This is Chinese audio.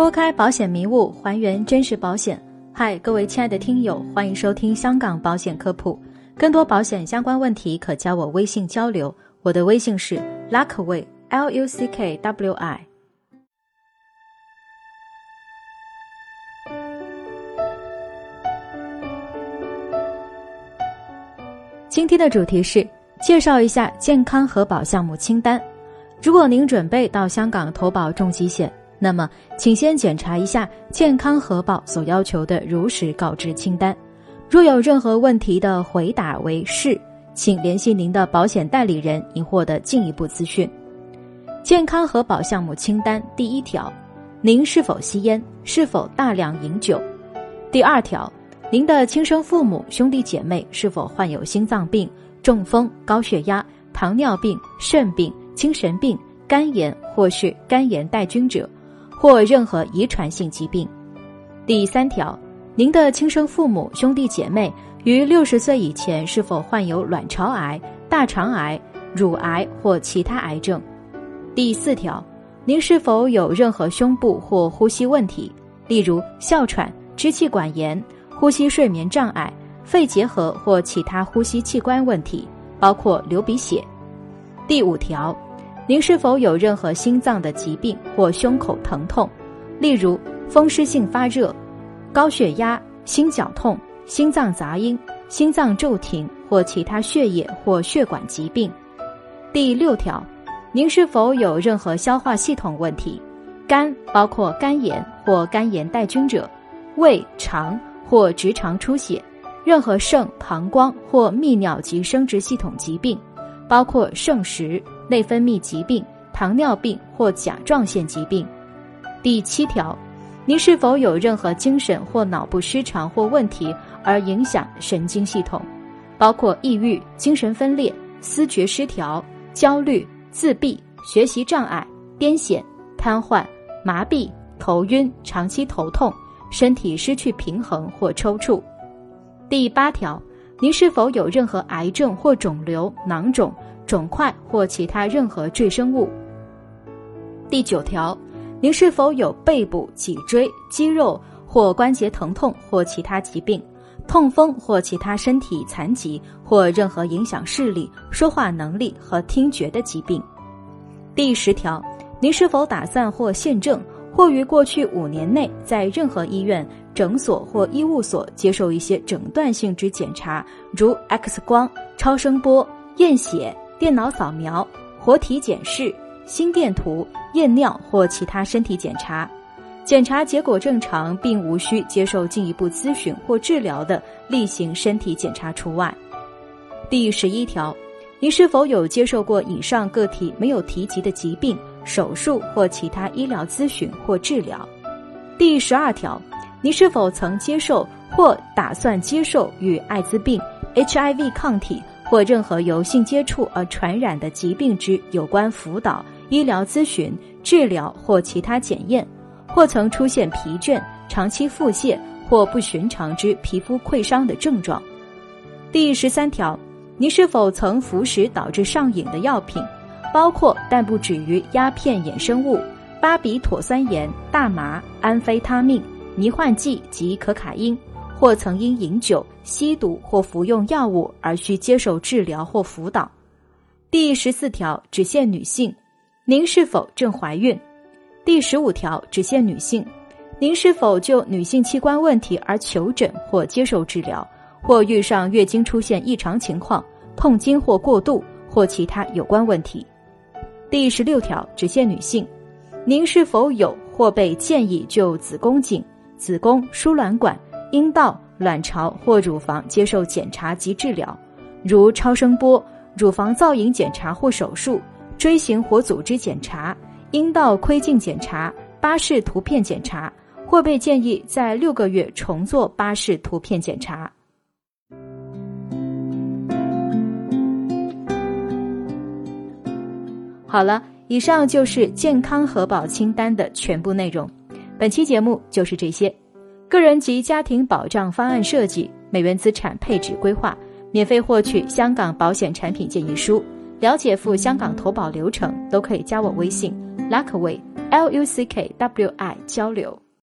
拨开保险迷雾，还原真实保险。嗨，各位亲爱的听友，欢迎收听香港保险科普。更多保险相关问题，可加我微信交流。我的微信是 Luckway L U C K W I。今天的主题是介绍一下健康核保项目清单。如果您准备到香港投保重疾险，那么请先检查一下健康核保所要求的如实告知清单。若有任何问题的回答为是，请联系您的保险代理人以获得进一步资讯。健康核保项目清单第一条：您是否吸烟？是否大量饮酒？第二条。您的亲生父母、兄弟姐妹是否患有心脏病、中风、高血压、糖尿病、肾病、精神病、肝炎或是肝炎带菌者，或任何遗传性疾病？第三条，您的亲生父母、兄弟姐妹于六十岁以前是否患有卵巢癌、大肠癌、乳癌或其他癌症？第四条，您是否有任何胸部或呼吸问题，例如哮喘、支气管炎？呼吸睡眠障碍、肺结核或其他呼吸器官问题，包括流鼻血。第五条，您是否有任何心脏的疾病或胸口疼痛，例如风湿性发热、高血压、心绞痛、心脏杂音、心脏骤停或其他血液或血管疾病？第六条，您是否有任何消化系统问题，肝包括肝炎或肝炎带菌者，胃、肠？或直肠出血，任何肾、膀胱或泌尿及生殖系统疾病，包括肾石、内分泌疾病、糖尿病或甲状腺疾病。第七条，您是否有任何精神或脑部失常或问题而影响神经系统，包括抑郁、精神分裂、思觉失调、焦虑、自闭、学习障碍、癫痫、瘫痪、麻痹、头晕、长期头痛？身体失去平衡或抽搐。第八条，您是否有任何癌症或肿瘤、囊肿、肿块或其他任何赘生物？第九条，您是否有背部、脊椎、肌肉或关节疼痛或其他疾病、痛风或其他身体残疾或任何影响视力、说话能力和听觉的疾病？第十条，您是否打算或现正？或于过去五年内，在任何医院、诊所或医务所接受一些诊断性之检查，如 X 光、超声波、验血、电脑扫描、活体检视、心电图、验尿或其他身体检查，检查结果正常并无需接受进一步咨询或治疗的例行身体检查除外。第十一条，你是否有接受过以上个体没有提及的疾病？手术或其他医疗咨询或治疗。第十二条，你是否曾接受或打算接受与艾滋病、HIV 抗体或任何由性接触而传染的疾病之有关辅导、医疗咨询、治疗或其他检验？或曾出现疲倦、长期腹泻或不寻常之皮肤溃伤的症状？第十三条，你是否曾服食导致上瘾的药品？包括但不止于鸦片衍生物、巴比妥酸盐、大麻、安非他命、迷幻剂及可卡因，或曾因饮酒、吸毒或服用药物而需接受治疗或辅导。第十四条只限女性，您是否正怀孕？第十五条只限女性，您是否就女性器官问题而求诊或接受治疗，或遇上月经出现异常情况、痛经或过度或其他有关问题？第十六条只限女性，您是否有或被建议就子宫颈、子宫、输卵管、阴道、卵巢或乳房接受检查及治疗，如超声波、乳房造影检查或手术、锥形活组织检查、阴道窥镜检查、巴氏图片检查，或被建议在六个月重做巴氏图片检查？好了，以上就是健康核保清单的全部内容。本期节目就是这些。个人及家庭保障方案设计、美元资产配置规划，免费获取香港保险产品建议书，了解赴香港投保流程，都可以加我微信：Luckway L U C K W I 交流。